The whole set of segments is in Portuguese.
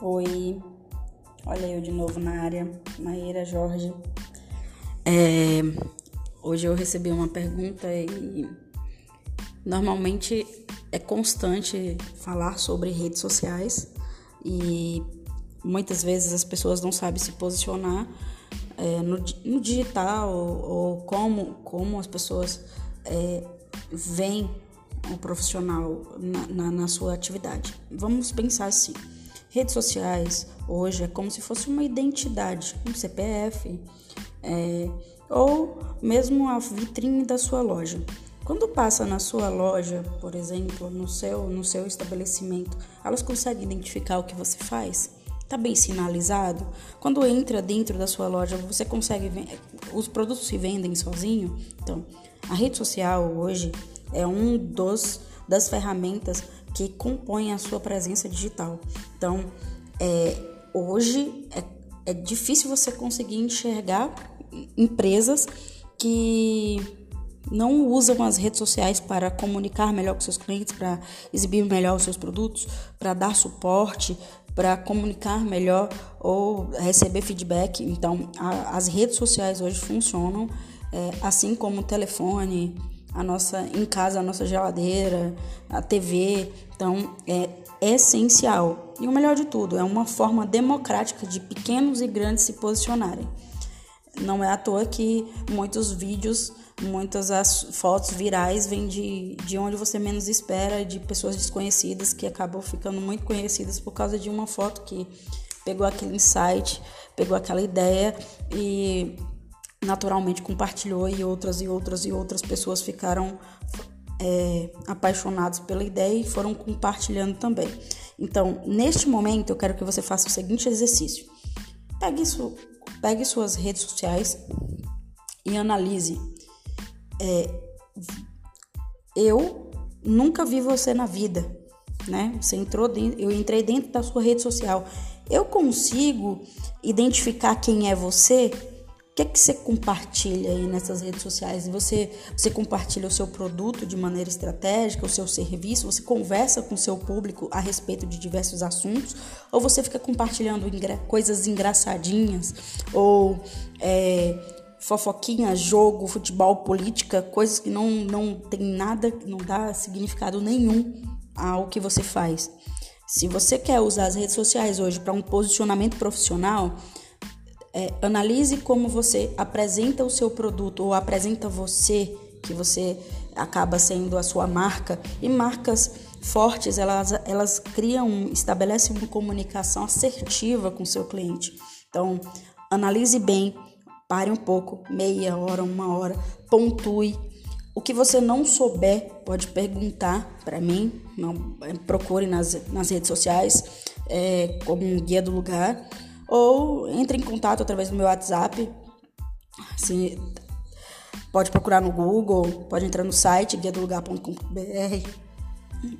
Oi, olha eu de novo na área, Maíra Jorge. É, hoje eu recebi uma pergunta e normalmente é constante falar sobre redes sociais e muitas vezes as pessoas não sabem se posicionar é, no, no, digital ou, como, como as pessoas é, veem o profissional na, na, na sua atividade. Vamos pensar assim. Redes sociais hoje é como se fosse uma identidade, um CPF, é, ou mesmo a vitrine da sua loja. Quando passa na sua loja, por exemplo, no seu, no seu estabelecimento, elas conseguem identificar o que você faz? Está bem sinalizado? Quando entra dentro da sua loja, você consegue ver, os produtos se vendem sozinho? Então, a rede social hoje é um dos das ferramentas que compõem a sua presença digital. Então, é, hoje é, é difícil você conseguir enxergar empresas que não usam as redes sociais para comunicar melhor com seus clientes, para exibir melhor os seus produtos, para dar suporte, para comunicar melhor ou receber feedback. Então, a, as redes sociais hoje funcionam é, assim como o telefone, a nossa em casa a nossa geladeira, a TV. Então é essencial. E o melhor de tudo, é uma forma democrática de pequenos e grandes se posicionarem. Não é à toa que muitos vídeos, muitas as fotos virais vêm de, de onde você menos espera, de pessoas desconhecidas que acabam ficando muito conhecidas por causa de uma foto que pegou aquele insight, pegou aquela ideia e naturalmente compartilhou e outras e outras e outras pessoas ficaram é, apaixonados pela ideia e foram compartilhando também. Então, neste momento, eu quero que você faça o seguinte exercício: pegue, su pegue suas redes sociais e analise. É, eu nunca vi você na vida, né? Você entrou dentro, eu entrei dentro da sua rede social. Eu consigo identificar quem é você que é que você compartilha aí nessas redes sociais? Você, você compartilha o seu produto de maneira estratégica, o seu serviço? Você conversa com o seu público a respeito de diversos assuntos? Ou você fica compartilhando coisas engraçadinhas? Ou é, fofoquinha, jogo, futebol, política, coisas que não, não tem nada, não dá significado nenhum ao que você faz. Se você quer usar as redes sociais hoje para um posicionamento profissional, é, analise como você apresenta o seu produto ou apresenta você, que você acaba sendo a sua marca. E marcas fortes, elas, elas criam, estabelecem uma comunicação assertiva com o seu cliente. Então, analise bem, pare um pouco, meia hora, uma hora, pontue. O que você não souber, pode perguntar para mim, não, é, procure nas, nas redes sociais é, como um guia do lugar ou entre em contato através do meu WhatsApp. Pode procurar no Google, pode entrar no site guiadolugar.com.br.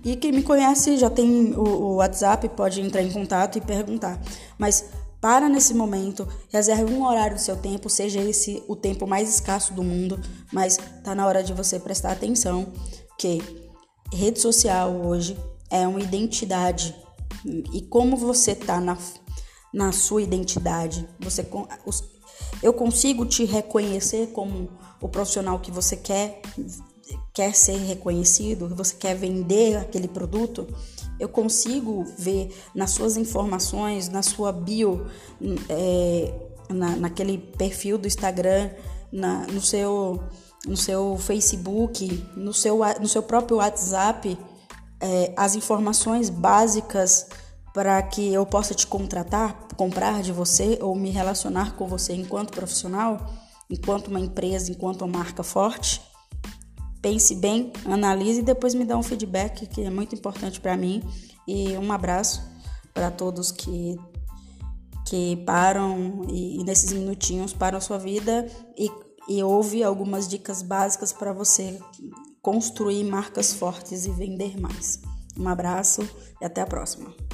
E quem me conhece já tem o, o WhatsApp, pode entrar em contato e perguntar. Mas para nesse momento, reserve um horário do seu tempo, seja esse o tempo mais escasso do mundo, mas tá na hora de você prestar atenção que rede social hoje é uma identidade e como você tá na na sua identidade. Você, eu consigo te reconhecer como o profissional que você quer, quer ser reconhecido, você quer vender aquele produto. Eu consigo ver nas suas informações, na sua bio, é, na, naquele perfil do Instagram, na, no, seu, no seu Facebook, no seu, no seu próprio WhatsApp, é, as informações básicas para que eu possa te contratar, comprar de você ou me relacionar com você enquanto profissional, enquanto uma empresa, enquanto uma marca forte? Pense bem, analise e depois me dá um feedback que é muito importante para mim. E um abraço para todos que que param e, e, nesses minutinhos param a sua vida e, e ouve algumas dicas básicas para você construir marcas fortes e vender mais. Um abraço e até a próxima.